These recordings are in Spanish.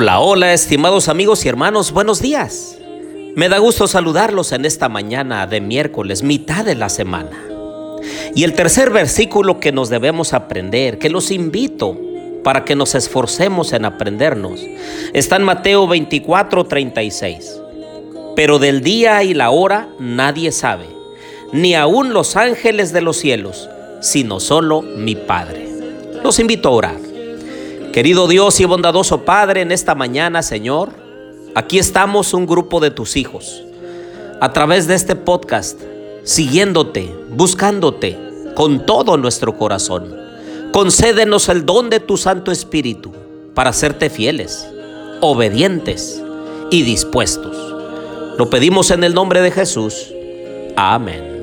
Hola, hola, estimados amigos y hermanos, buenos días. Me da gusto saludarlos en esta mañana de miércoles, mitad de la semana. Y el tercer versículo que nos debemos aprender, que los invito para que nos esforcemos en aprendernos, está en Mateo 24, 36. Pero del día y la hora nadie sabe, ni aun los ángeles de los cielos, sino solo mi Padre. Los invito a orar. Querido Dios y bondadoso Padre, en esta mañana, Señor, aquí estamos un grupo de tus hijos. A través de este podcast, siguiéndote, buscándote con todo nuestro corazón. Concédenos el don de tu Santo Espíritu para serte fieles, obedientes y dispuestos. Lo pedimos en el nombre de Jesús. Amén.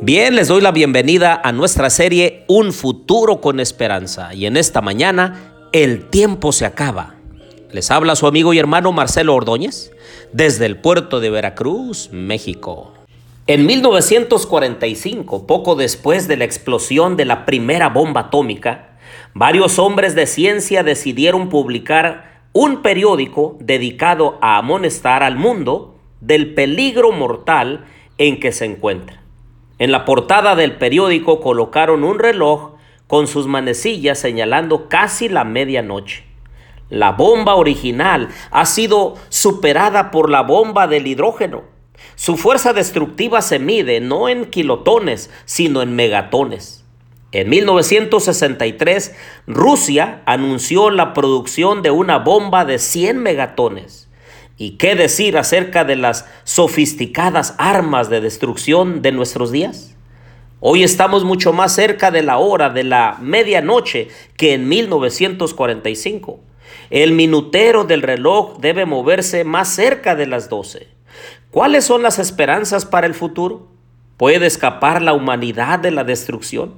Bien, les doy la bienvenida a nuestra serie Un futuro con esperanza. Y en esta mañana el tiempo se acaba. Les habla su amigo y hermano Marcelo Ordóñez desde el puerto de Veracruz, México. En 1945, poco después de la explosión de la primera bomba atómica, varios hombres de ciencia decidieron publicar un periódico dedicado a amonestar al mundo del peligro mortal en que se encuentra. En la portada del periódico colocaron un reloj con sus manecillas señalando casi la medianoche. La bomba original ha sido superada por la bomba del hidrógeno. Su fuerza destructiva se mide no en kilotones, sino en megatones. En 1963, Rusia anunció la producción de una bomba de 100 megatones. ¿Y qué decir acerca de las sofisticadas armas de destrucción de nuestros días? Hoy estamos mucho más cerca de la hora de la medianoche que en 1945. El minutero del reloj debe moverse más cerca de las 12. ¿Cuáles son las esperanzas para el futuro? ¿Puede escapar la humanidad de la destrucción?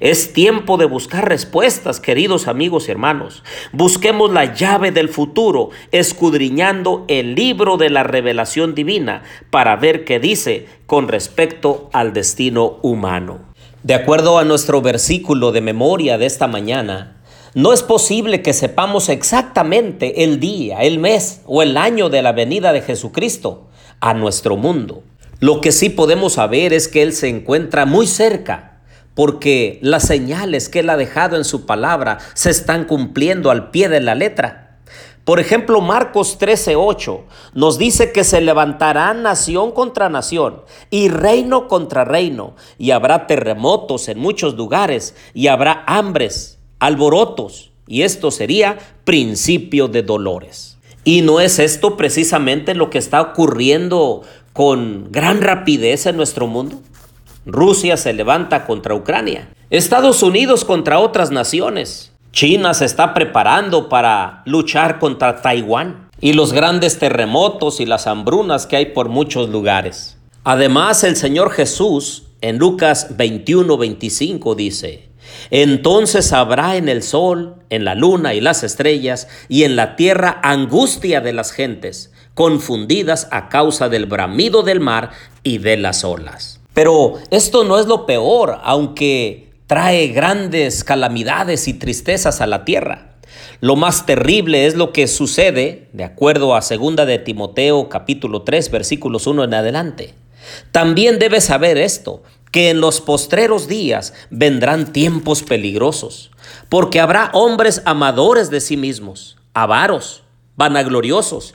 Es tiempo de buscar respuestas, queridos amigos y hermanos. Busquemos la llave del futuro, escudriñando el libro de la revelación divina para ver qué dice con respecto al destino humano. De acuerdo a nuestro versículo de memoria de esta mañana, no es posible que sepamos exactamente el día, el mes o el año de la venida de Jesucristo a nuestro mundo. Lo que sí podemos saber es que Él se encuentra muy cerca, porque las señales que Él ha dejado en su palabra se están cumpliendo al pie de la letra. Por ejemplo, Marcos 13:8 nos dice que se levantará nación contra nación y reino contra reino, y habrá terremotos en muchos lugares, y habrá hambres, alborotos, y esto sería principio de dolores. Y no es esto precisamente lo que está ocurriendo con gran rapidez en nuestro mundo. Rusia se levanta contra Ucrania. Estados Unidos contra otras naciones. China se está preparando para luchar contra Taiwán. Y los grandes terremotos y las hambrunas que hay por muchos lugares. Además, el Señor Jesús en Lucas 21, 25 dice, entonces habrá en el sol, en la luna y las estrellas, y en la tierra angustia de las gentes, confundidas a causa del bramido del mar y de las olas. Pero esto no es lo peor, aunque trae grandes calamidades y tristezas a la tierra. Lo más terrible es lo que sucede, de acuerdo a 2 de Timoteo capítulo 3 versículos 1 en adelante. También debes saber esto, que en los postreros días vendrán tiempos peligrosos, porque habrá hombres amadores de sí mismos, avaros, vanagloriosos,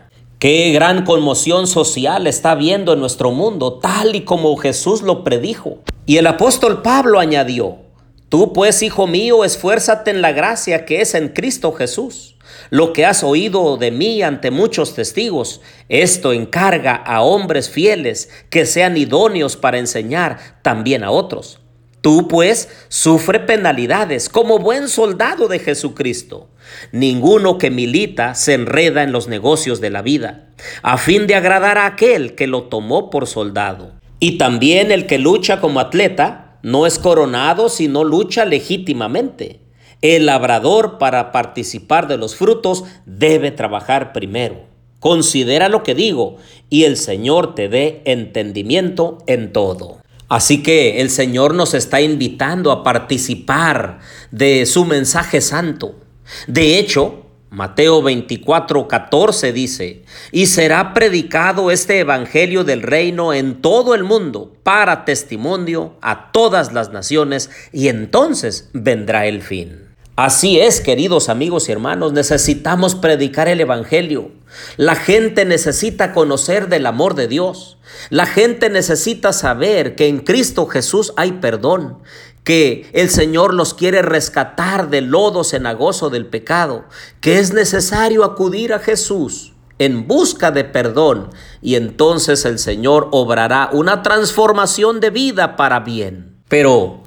Qué gran conmoción social está habiendo en nuestro mundo, tal y como Jesús lo predijo. Y el apóstol Pablo añadió, Tú pues, hijo mío, esfuérzate en la gracia que es en Cristo Jesús. Lo que has oído de mí ante muchos testigos, esto encarga a hombres fieles que sean idóneos para enseñar también a otros. Tú pues sufre penalidades como buen soldado de Jesucristo. Ninguno que milita se enreda en los negocios de la vida, a fin de agradar a aquel que lo tomó por soldado. Y también el que lucha como atleta no es coronado si no lucha legítimamente. El labrador para participar de los frutos debe trabajar primero. Considera lo que digo y el Señor te dé entendimiento en todo. Así que el Señor nos está invitando a participar de su mensaje santo. De hecho, Mateo 24, 14 dice, y será predicado este Evangelio del reino en todo el mundo para testimonio a todas las naciones y entonces vendrá el fin. Así es, queridos amigos y hermanos, necesitamos predicar el Evangelio. La gente necesita conocer del amor de Dios. La gente necesita saber que en Cristo Jesús hay perdón, que el Señor los quiere rescatar del lodo cenagoso del pecado, que es necesario acudir a Jesús en busca de perdón y entonces el Señor obrará una transformación de vida para bien. Pero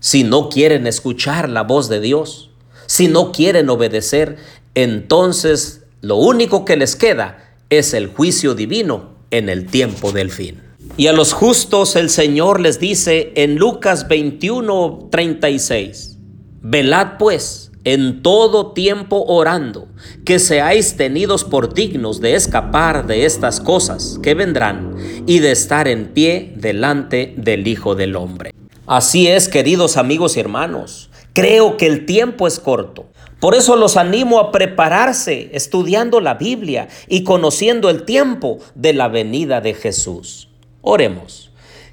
si no quieren escuchar la voz de Dios, si no quieren obedecer, entonces lo único que les queda es el juicio divino en el tiempo del fin. Y a los justos el Señor les dice en Lucas 21, 36, Velad pues en todo tiempo orando, que seáis tenidos por dignos de escapar de estas cosas que vendrán y de estar en pie delante del Hijo del Hombre. Así es, queridos amigos y hermanos, Creo que el tiempo es corto. Por eso los animo a prepararse estudiando la Biblia y conociendo el tiempo de la venida de Jesús. Oremos.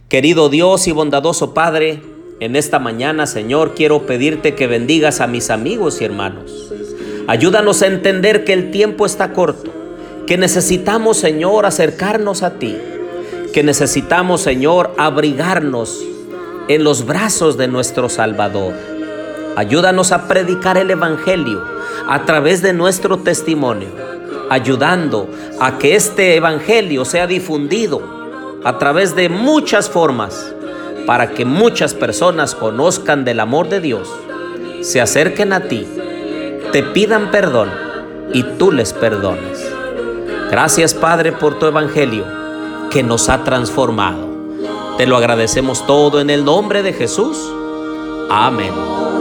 Querido Dios y bondadoso Padre, en esta mañana, Señor, quiero pedirte que bendigas a mis amigos y hermanos. Ayúdanos a entender que el tiempo está corto, que necesitamos, Señor, acercarnos a ti, que necesitamos, Señor, abrigarnos en los brazos de nuestro Salvador. Ayúdanos a predicar el Evangelio a través de nuestro testimonio, ayudando a que este Evangelio sea difundido a través de muchas formas para que muchas personas conozcan del amor de Dios, se acerquen a ti, te pidan perdón y tú les perdones. Gracias Padre por tu Evangelio que nos ha transformado. Te lo agradecemos todo en el nombre de Jesús. Amén.